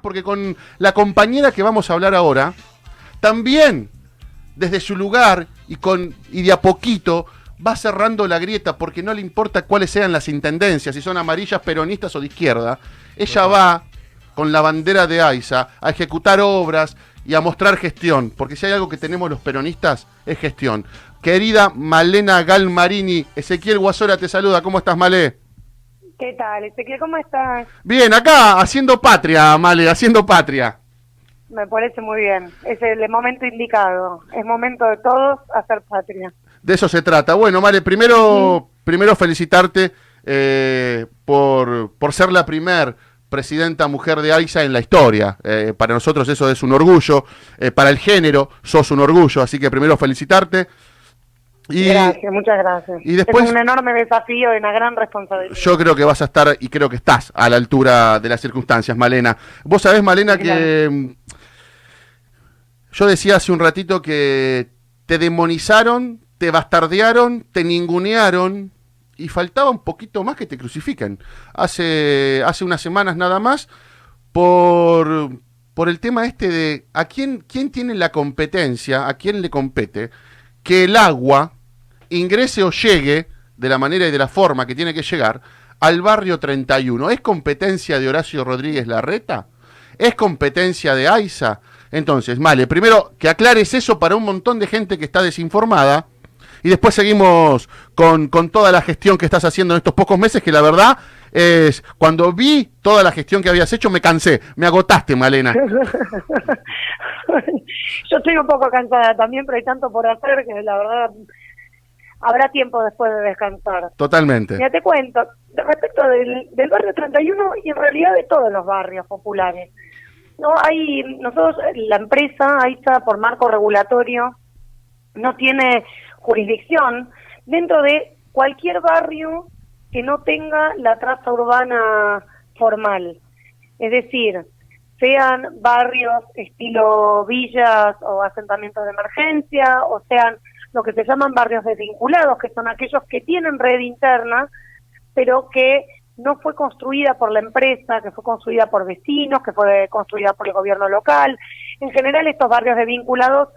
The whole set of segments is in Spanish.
porque con la compañera que vamos a hablar ahora, también desde su lugar y, con, y de a poquito va cerrando la grieta porque no le importa cuáles sean las intendencias, si son amarillas, peronistas o de izquierda. Ella va con la bandera de AISA a ejecutar obras y a mostrar gestión, porque si hay algo que tenemos los peronistas es gestión. Querida Malena Galmarini, Ezequiel Guasora te saluda, ¿cómo estás, Malé? ¿Qué tal, Ezequiel? ¿Cómo estás? Bien, acá haciendo patria, Male, haciendo patria. Me parece muy bien. Es el momento indicado. Es momento de todos hacer patria. De eso se trata. Bueno, Male, primero, primero felicitarte eh, por, por ser la primer presidenta mujer de AISA en la historia. Eh, para nosotros eso es un orgullo. Eh, para el género sos un orgullo. Así que primero felicitarte. Y, gracias, muchas gracias. Y después, es un enorme desafío y una gran responsabilidad. Yo creo que vas a estar y creo que estás a la altura de las circunstancias, Malena. Vos sabés, Malena, que yo decía hace un ratito que te demonizaron, te bastardearon, te ningunearon y faltaba un poquito más que te crucifiquen. Hace, hace unas semanas nada más por, por el tema este de a quién, quién tiene la competencia, a quién le compete que el agua ingrese o llegue de la manera y de la forma que tiene que llegar al barrio 31. ¿Es competencia de Horacio Rodríguez Larreta? ¿Es competencia de AISA? Entonces, vale, primero que aclares eso para un montón de gente que está desinformada y después seguimos con, con, toda la gestión que estás haciendo en estos pocos meses, que la verdad es, cuando vi toda la gestión que habías hecho, me cansé, me agotaste, Malena. Yo estoy un poco cansada también, pero hay tanto por hacer que la verdad habrá tiempo después de descansar. Totalmente. Ya te cuento, respecto del, del barrio 31 y en realidad de todos los barrios populares. No hay, nosotros, la empresa, ahí está por marco regulatorio, no tiene jurisdicción dentro de cualquier barrio que no tenga la traza urbana formal. Es decir, sean barrios estilo villas o asentamientos de emergencia, o sean lo que se llaman barrios desvinculados, que son aquellos que tienen red interna, pero que no fue construida por la empresa, que fue construida por vecinos, que fue construida por el gobierno local. En general, estos barrios desvinculados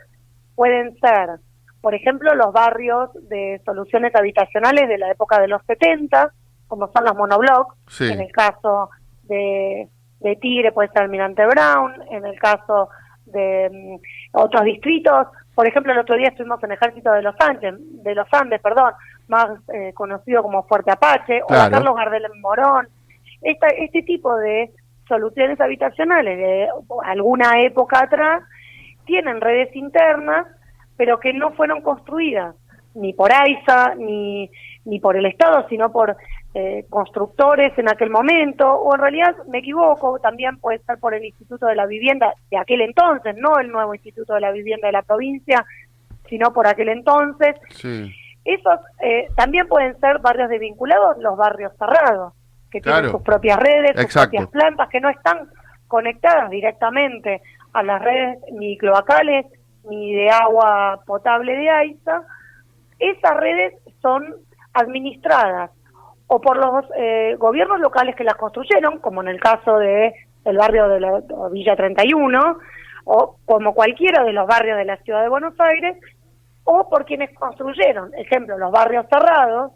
pueden ser por ejemplo, los barrios de soluciones habitacionales de la época de los 70, como son los monoblocks, en el caso de, de Tigre puede ser Almirante Brown, en el caso de mm, otros distritos, por ejemplo, el otro día estuvimos en Ejército de los Andes, de los Andes, perdón, más eh, conocido como Fuerte Apache, o Carlos Gardel en Morón. Esta, este tipo de soluciones habitacionales de alguna época atrás tienen redes internas pero que no fueron construidas ni por AISA ni, ni por el Estado, sino por eh, constructores en aquel momento, o en realidad me equivoco, también puede ser por el Instituto de la Vivienda de aquel entonces, no el nuevo Instituto de la Vivienda de la provincia, sino por aquel entonces. Esos eh, también pueden ser barrios desvinculados, los barrios cerrados, que tienen sus propias redes, sus propias plantas, que no están conectadas directamente a las redes ni cloacales ni de agua potable de AISA, esas redes son administradas o por los eh, gobiernos locales que las construyeron, como en el caso de el barrio de la Villa 31, o como cualquiera de los barrios de la ciudad de Buenos Aires, o por quienes construyeron, ejemplo, los barrios cerrados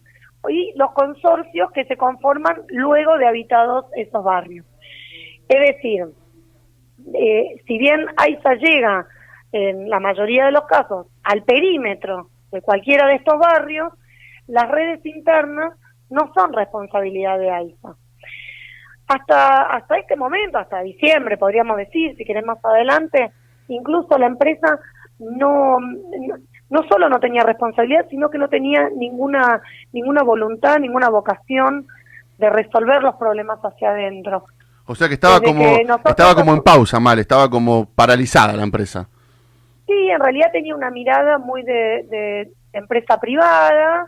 y los consorcios que se conforman luego de habitados esos barrios. Es decir, eh, si bien AISA llega en la mayoría de los casos, al perímetro de cualquiera de estos barrios, las redes internas no son responsabilidad de AISA. Hasta, hasta este momento, hasta diciembre, podríamos decir, si queremos más adelante, incluso la empresa no, no, solo no tenía responsabilidad, sino que no tenía ninguna, ninguna voluntad, ninguna vocación de resolver los problemas hacia adentro. O sea que estaba como estaba como en pausa, mal, estaba como paralizada la empresa. Sí, en realidad tenía una mirada muy de, empresa privada,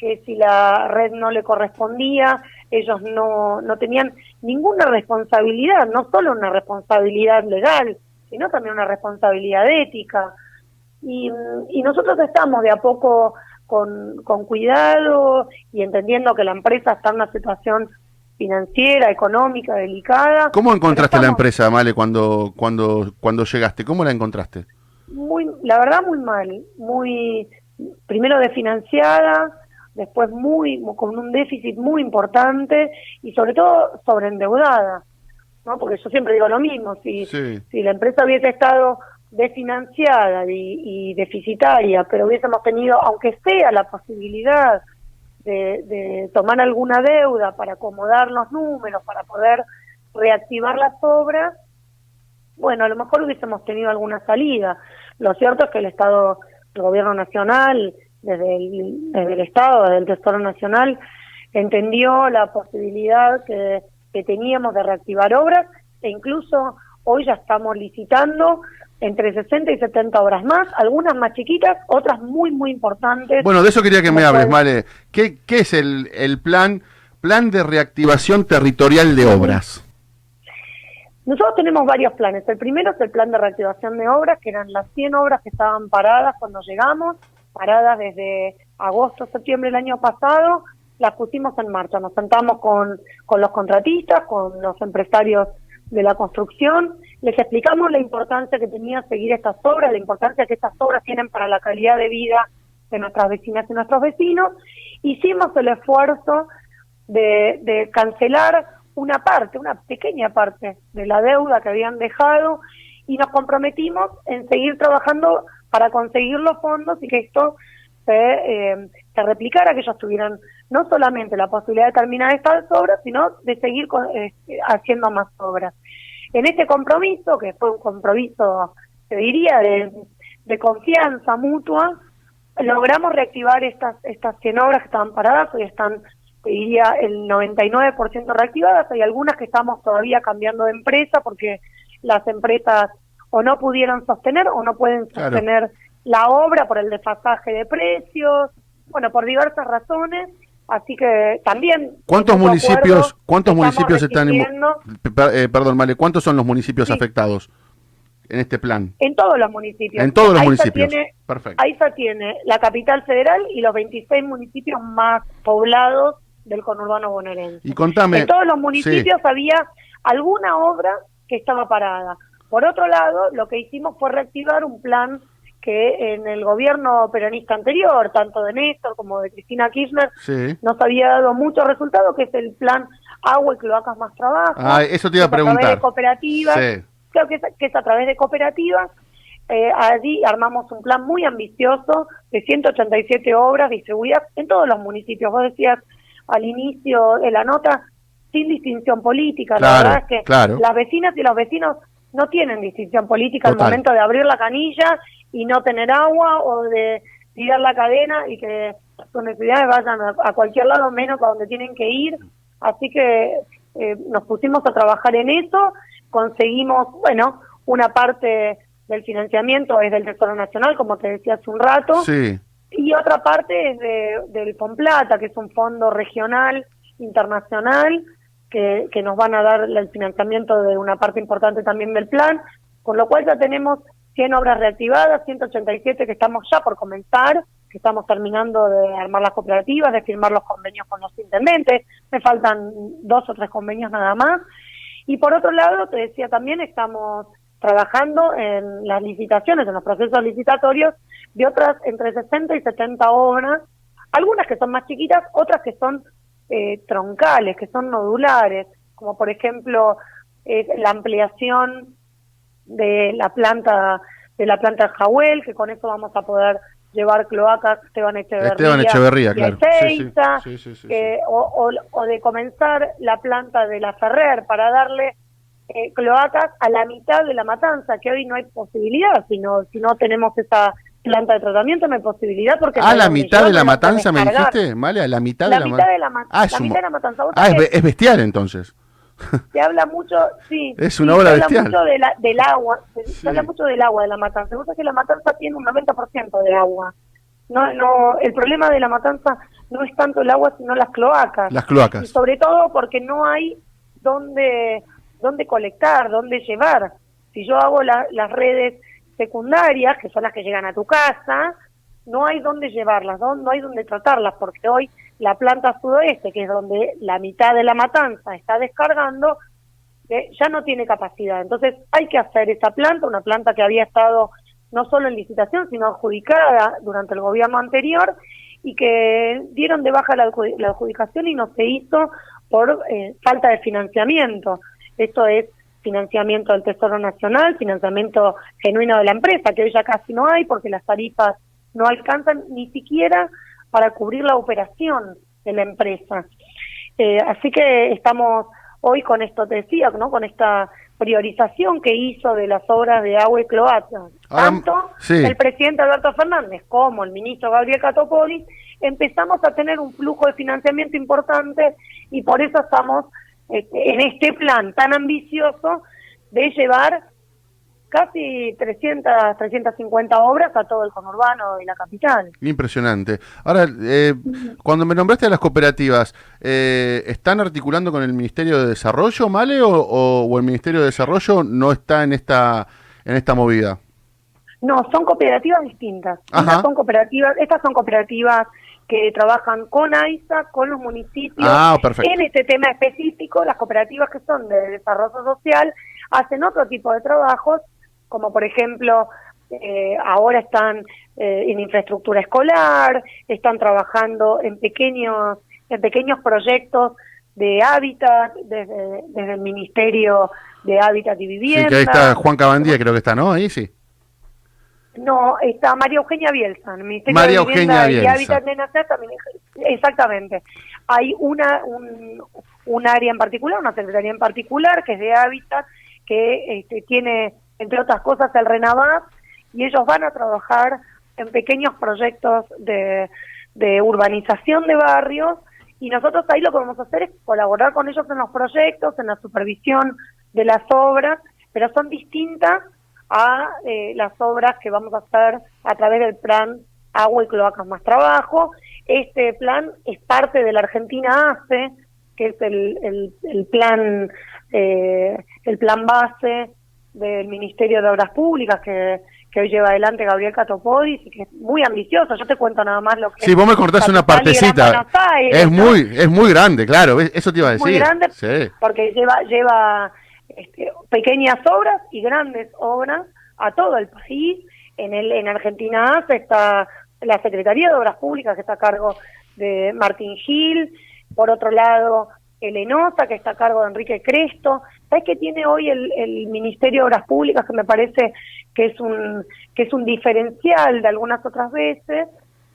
que si la red no le correspondía, ellos no, no tenían ninguna responsabilidad, no solo una responsabilidad legal, sino también una responsabilidad ética. Y, y nosotros estamos de a poco con, con cuidado y entendiendo que la empresa está en una situación financiera, económica, delicada. ¿Cómo encontraste la empresa, Male, cuando, cuando, cuando llegaste? ¿Cómo la encontraste? Muy, la verdad muy mal, muy, primero desfinanciada, después muy, con un déficit muy importante y sobre todo sobreendeudada, ¿no? Porque yo siempre digo lo mismo, si, si la empresa hubiese estado desfinanciada y, y deficitaria, pero hubiésemos tenido, aunque sea la posibilidad de, tomar alguna deuda para acomodar los números, para poder reactivar las obras, bueno, a lo mejor hubiésemos tenido alguna salida. Lo cierto es que el Estado, el Gobierno Nacional, desde el, desde el Estado, desde el Tesoro Nacional, entendió la posibilidad que, que teníamos de reactivar obras e incluso hoy ya estamos licitando entre 60 y 70 obras más, algunas más chiquitas, otras muy, muy importantes. Bueno, de eso quería que me hables, Vale. ¿Qué, ¿Qué, es el, el plan, plan de reactivación territorial de obras? Nosotros tenemos varios planes. El primero es el plan de reactivación de obras, que eran las 100 obras que estaban paradas cuando llegamos, paradas desde agosto, septiembre del año pasado, las pusimos en marcha. Nos sentamos con, con los contratistas, con los empresarios de la construcción, les explicamos la importancia que tenía seguir estas obras, la importancia que estas obras tienen para la calidad de vida de nuestras vecinas y nuestros vecinos. Hicimos el esfuerzo de, cancelar una parte, una pequeña parte de la deuda que habían dejado y nos comprometimos en seguir trabajando para conseguir los fondos y que esto se, eh, se replicara, que ellos tuvieran no solamente la posibilidad de terminar estas obras, sino de seguir eh, haciendo más obras. En este compromiso, que fue un compromiso, se diría, de, confianza mutua, logramos reactivar estas, estas 100 obras que estaban paradas, hoy están, te diría, el 99% reactivadas, hay algunas que estamos todavía cambiando de empresa porque las empresas o no pudieron sostener o no pueden sostener la obra por el desfasaje de precios, bueno, por diversas razones, Así que también... ¿Cuántos municipios cuántos municipios están... Eh, perdón, Male, ¿cuántos son los municipios afectados en este plan? En todos los municipios. En todos los municipios. Tiene, Perfecto. se tiene la capital federal y los 26 municipios más poblados del conurbano bonaerense. Y contame... En todos los municipios había alguna obra que estaba parada. Por otro lado, lo que hicimos fue reactivar un plan que en el gobierno peronista anterior, tanto de Néstor como de Cristina Kirchner, nos había dado mucho resultado, que es el plan Agua y Cloacas Más Trabajo. Ah, eso te iba a preguntar. A través de cooperativas, creo que es, a través de cooperativas. Eh, allí armamos un plan muy ambicioso de 187 obras distribuidas en todos los municipios. Vos decías al inicio de la nota, sin distinción política. la verdad es que las vecinas y los vecinos no tienen distinción política al momento de abrir la canilla y no tener agua o de tirar la cadena y que sus necesidades vayan a, cualquier lado menos a donde tienen que ir. Así que eh, nos pusimos a trabajar en eso, conseguimos, bueno, una parte del financiamiento es del Tesoro Nacional, como te decía hace un rato, y otra parte es de, del Plata, que es un fondo regional, internacional, que, nos van a dar el financiamiento de una parte importante también del plan, con lo cual ya tenemos 100 obras reactivadas, 187 que estamos ya por comenzar, que estamos terminando de armar las cooperativas, de firmar los convenios con los intendentes, me faltan dos o tres convenios nada más. Y por otro lado, te decía también, estamos trabajando en las licitaciones, en los procesos licitatorios de otras entre 60 y 70 obras, algunas que son más chiquitas, otras que son eh, troncales, que son nodulares, como por ejemplo eh, la ampliación de la planta de la planta de Jahuel, que con eso vamos a poder llevar cloacas Esteban Echeverría, Esteban Echeverría claro. o, o, de comenzar la planta de la Ferrer para darle eh, cloacas a la mitad de la matanza, que hoy no hay posibilidad, si no, si no tenemos esa planta de tratamiento no hay posibilidad porque... ¿A la mitad de la matanza me dijiste? ¿Vale? ¿A la mitad de la, de la, ah, la mitad de la matanza? Ah, es bestial entonces. Se habla mucho, sí. Es una obra se habla mucho de la, del agua, se, habla mucho del agua de la matanza. Se que la matanza tiene un 90% de agua. No, no, el problema de la matanza no es tanto el agua, sino las cloacas. Las cloacas. Y sobre todo porque no hay dónde, dónde colectar, dónde llevar. Si yo hago las redes secundarias, que son las que llegan a tu casa, no hay dónde llevarlas, no, no hay dónde tratarlas, porque hoy la planta sudoeste, que es donde la mitad de la matanza está descargando, ya no tiene capacidad. Entonces hay que hacer esa planta, una planta que había estado no solo en licitación, sino adjudicada durante el gobierno anterior y que dieron de baja la, adjudicación y no se hizo por eh, falta de financiamiento. Esto es financiamiento del Tesoro Nacional, financiamiento genuino de la empresa, que hoy ya casi no hay porque las tarifas no alcanzan ni siquiera para cubrir la operación de la empresa. Eh, así que estamos hoy con esto, te decía, ¿no? con esta priorización que hizo de las obras de agua y cloaca. Ah, Tanto el presidente Alberto Fernández como el ministro Gabriel Catopoli empezamos a tener un flujo de financiamiento importante y por eso estamos en este plan tan ambicioso de llevar casi 300, 350 obras a todo el conurbano y la capital. Impresionante. Ahora, eh, cuando me nombraste a las cooperativas, eh, ¿están articulando con el Ministerio de Desarrollo, Male, o, el Ministerio de Desarrollo no está en esta, en esta movida? No, son cooperativas distintas. Estas son cooperativas, estas son cooperativas que trabajan con AISA, con los municipios. Ah, en este tema específico, las cooperativas que son de desarrollo social hacen otro tipo de trabajos como por ejemplo eh, ahora están eh, en infraestructura escolar, están trabajando en pequeños, en pequeños proyectos de hábitat desde, el Ministerio de Hábitat y Vivienda. Sí, que ahí está Juan Cabandía, creo que está, ¿no? Ahí sí. No, está María Eugenia Bielsa, el Ministerio María de Vivienda Eugenia y Hábitat de Nacer también. Exactamente. Hay una un, un área en particular, una secretaría en particular que es de Hábitat, que este, tiene entre otras cosas, el RENAVAP, y ellos van a trabajar en pequeños proyectos de, de urbanización de barrios, y nosotros ahí lo que vamos a hacer es colaborar con ellos en los proyectos, en la supervisión de las obras, pero son distintas a eh, las obras que vamos a hacer a través del plan Agua y Cloacas más Trabajo. Este plan es parte de la Argentina ACE, que es el, el, el plan eh, el plan base del Ministerio de Obras Públicas que, que hoy lleva adelante Gabriel Catopodis y que es muy ambicioso. Yo te cuento nada más lo que Sí, vos me cortás una partecita. es muy es muy grande, claro, eso te iba a decir. Muy grande porque lleva lleva este, pequeñas obras y grandes obras a todo el país. En el en Argentina está la Secretaría de Obras Públicas que está a cargo de Martín Gil, por otro lado Elenosa, que está a cargo de Enrique Cresto. ¿Sabes qué tiene hoy el, el, Ministerio de Obras Públicas que me parece que es un que es un diferencial de algunas otras veces?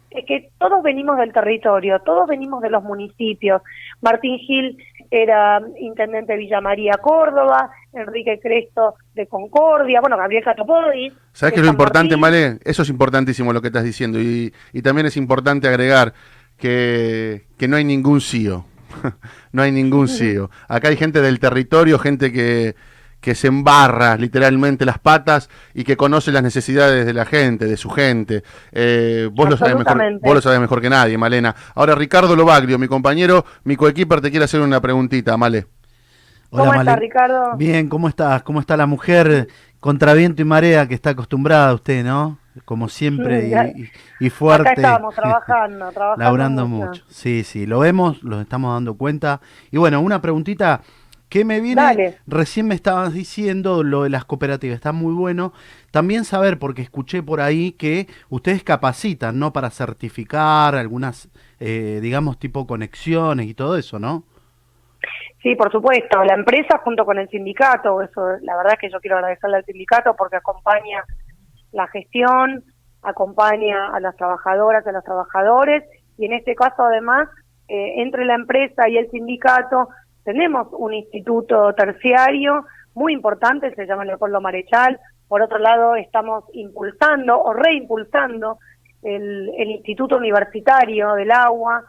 Es que todos venimos del territorio, todos venimos de los municipios. Martín Gil era intendente de Villa María, Córdoba, Enrique Cresto de Concordia, bueno, Gabriel Catopodis. ¿Sabes qué es lo importante, Male? Eso es importantísimo lo que estás diciendo y, y también es importante agregar que, que no hay ningún CIO no hay ningún CEO. Acá hay gente del territorio, gente que, que se embarra literalmente las patas y que conoce las necesidades de la gente, de su gente. Eh, vos, lo sabés mejor, vos lo sabés mejor que nadie, Malena. Ahora, Ricardo Lobaglio, mi compañero, mi coequiper, te quiere hacer una preguntita, Male. ¿Cómo estás, Ricardo? Bien, ¿cómo estás? ¿Cómo está la mujer contra viento y marea que está acostumbrada a usted, no? como siempre y, fuerte. Acá estamos trabajando, trabajando. Laburando mucho. Sí, sí, lo vemos, lo estamos dando cuenta. Y bueno, una preguntita que me viene, recién me estabas diciendo lo de las cooperativas, está muy bueno. También saber, porque escuché por ahí que ustedes capacitan, ¿no? Para certificar algunas, eh, digamos, tipo conexiones y todo eso, ¿no? Sí, por supuesto. La empresa junto con el sindicato, eso, la verdad es que yo quiero agradecerle al sindicato porque acompaña la gestión, acompaña a las trabajadoras, a los trabajadores y en este caso además eh, entre la empresa y el sindicato tenemos un instituto terciario muy importante, se llama Leopoldo Marechal. Por otro lado, estamos impulsando o reimpulsando el, el Instituto Universitario del Agua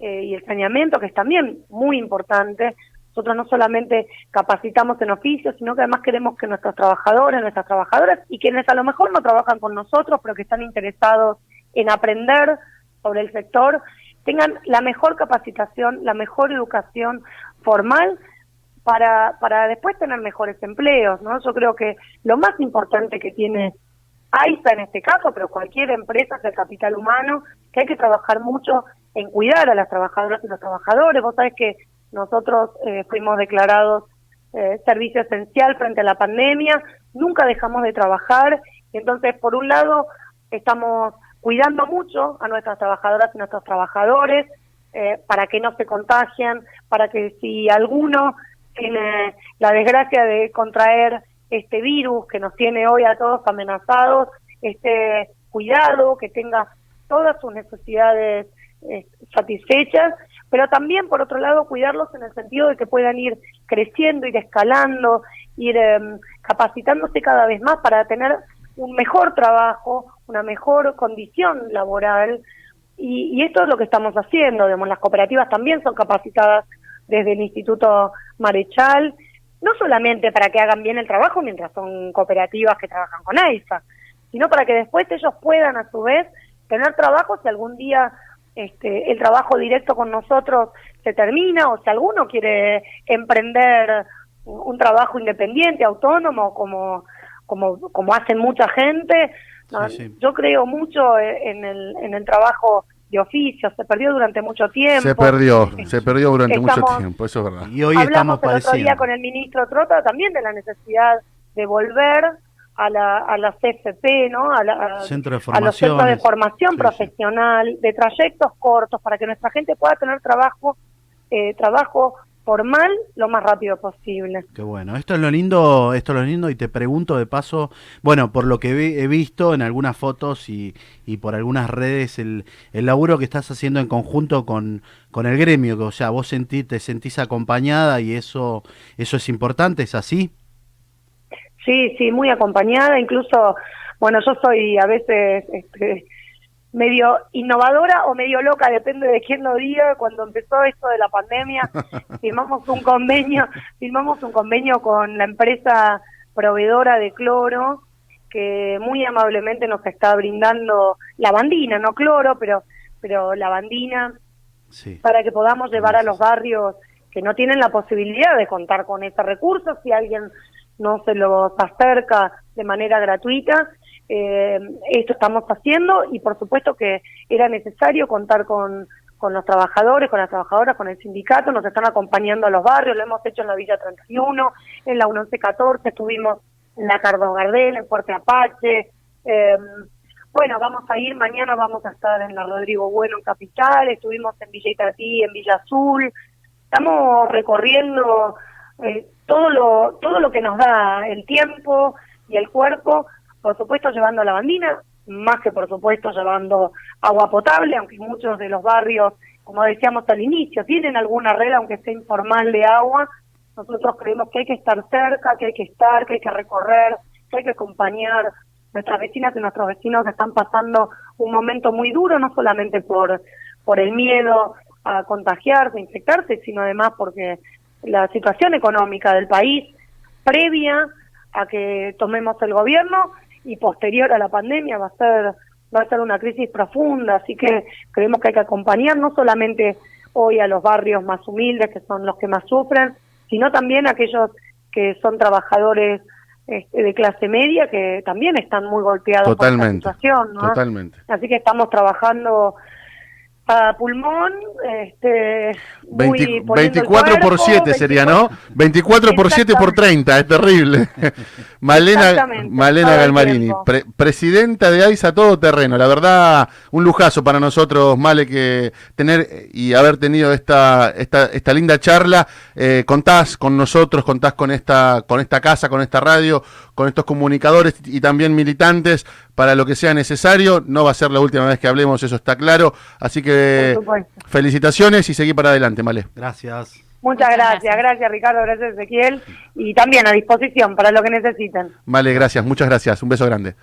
eh, y el Saneamiento, que es también muy importante, nosotros no solamente capacitamos en oficios, sino que además queremos que nuestros trabajadores, nuestras trabajadoras y quienes a lo mejor no trabajan con nosotros, pero que están interesados en aprender sobre el sector, tengan la mejor capacitación, la mejor educación formal para, para después tener mejores empleos, ¿no? Yo creo que lo más importante que tiene AISA en este caso, pero cualquier empresa es el capital humano, que hay que trabajar mucho en cuidar a las trabajadoras y los trabajadores. Vos sabés que nosotros eh, fuimos declarados eh, servicio esencial frente a la pandemia, nunca dejamos de trabajar, entonces por un lado estamos cuidando mucho a nuestras trabajadoras y nuestros trabajadores eh, para que no se contagien, para que si alguno tiene la desgracia de contraer este virus que nos tiene hoy a todos amenazados, esté cuidado, que tenga todas sus necesidades eh, satisfechas, pero también, por otro lado, cuidarlos en el sentido de que puedan ir creciendo, ir escalando, ir em, capacitándose cada vez más para tener un mejor trabajo, una mejor condición laboral, y, esto es lo que estamos haciendo, digamos, las cooperativas también son capacitadas desde el Instituto Marechal, no solamente para que hagan bien el trabajo mientras son cooperativas que trabajan con AIFA, sino para que después ellos puedan a su vez tener trabajo si algún día este, el trabajo directo con nosotros se termina o si alguno quiere emprender un trabajo independiente, autónomo, como, como, como hacen mucha gente. Yo creo mucho en el, en el trabajo de oficio, se perdió durante mucho tiempo. Se perdió, se perdió durante mucho tiempo, eso es verdad. Y hoy Hablamos estamos el otro día con el ministro Trota también de la necesidad de volver a la, a la CFP, ¿no? A, la, Centro a los centros de formación profesional, de trayectos cortos, para que nuestra gente pueda tener trabajo, eh, trabajo formal lo más rápido posible. Qué bueno, esto es lo lindo, esto es lo lindo y te pregunto de paso, bueno, por lo que he visto en algunas fotos y, y por algunas redes, el, el, laburo que estás haciendo en conjunto con, con el gremio, que, o sea, vos sentí, te sentís acompañada y eso, eso es importante, ¿es así? Sí, sí, muy acompañada, incluso, bueno, yo soy a veces este, medio innovadora o medio loca, depende de quién lo diga. Cuando empezó esto de la pandemia, firmamos un convenio, firmamos un convenio con la empresa proveedora de cloro que muy amablemente nos está brindando lavandina, no cloro, pero pero lavandina sí. para que podamos llevar a los barrios que no tienen la posibilidad de contar con ese recurso, si alguien no se los acerca de manera gratuita. Eh, esto estamos haciendo y por supuesto que era necesario contar con, con los trabajadores, con las trabajadoras, con el sindicato, nos están acompañando a los barrios, lo hemos hecho en la Villa 31, en la 1114, estuvimos en la Cardo Gardel, en Fuerte Apache, eh, bueno, vamos a ir, mañana vamos a estar en la Rodrigo Bueno en Capital, estuvimos en Villa Itatí, en Villa Azul, estamos recorriendo eh, todo lo todo lo que nos da el tiempo y el cuerpo, por supuesto llevando la bandina, más que por supuesto llevando agua potable, aunque muchos de los barrios, como decíamos al inicio, tienen alguna red, aunque sea informal, de agua. Nosotros creemos que hay que estar cerca, que hay que estar, que hay que recorrer, que hay que acompañar nuestras vecinas y nuestros vecinos que están pasando un momento muy duro, no solamente por, por el miedo a contagiarse, infectarse, sino además porque la situación económica del país previa a que tomemos el gobierno y posterior a la pandemia va a ser va a ser una crisis profunda, así que creemos que hay que acompañar no solamente hoy a los barrios más humildes que son los que más sufren, sino también a aquellos que son trabajadores este, de clase media que también están muy golpeados por la situación, Totalmente. Así que estamos trabajando a pulmón, este, 24 por 7 sería, ¿no? 24 por 7 por 30, es terrible. Malena, Malena Galmarini, presidenta de AISA Todo Terreno. La verdad, un lujazo para nosotros, Male, que tener y haber tenido esta, esta, esta linda charla. Eh, contás con nosotros, contás con esta, con esta casa, con esta radio, con estos comunicadores y también militantes para lo que sea necesario. No va a ser la última vez que hablemos, eso está claro. Así que felicitaciones y seguir para adelante, Male. Gracias. Muchas, gracias. gracias, Ricardo, gracias Ezequiel y también a disposición para lo que necesiten. Vale, gracias, muchas gracias, un beso grande.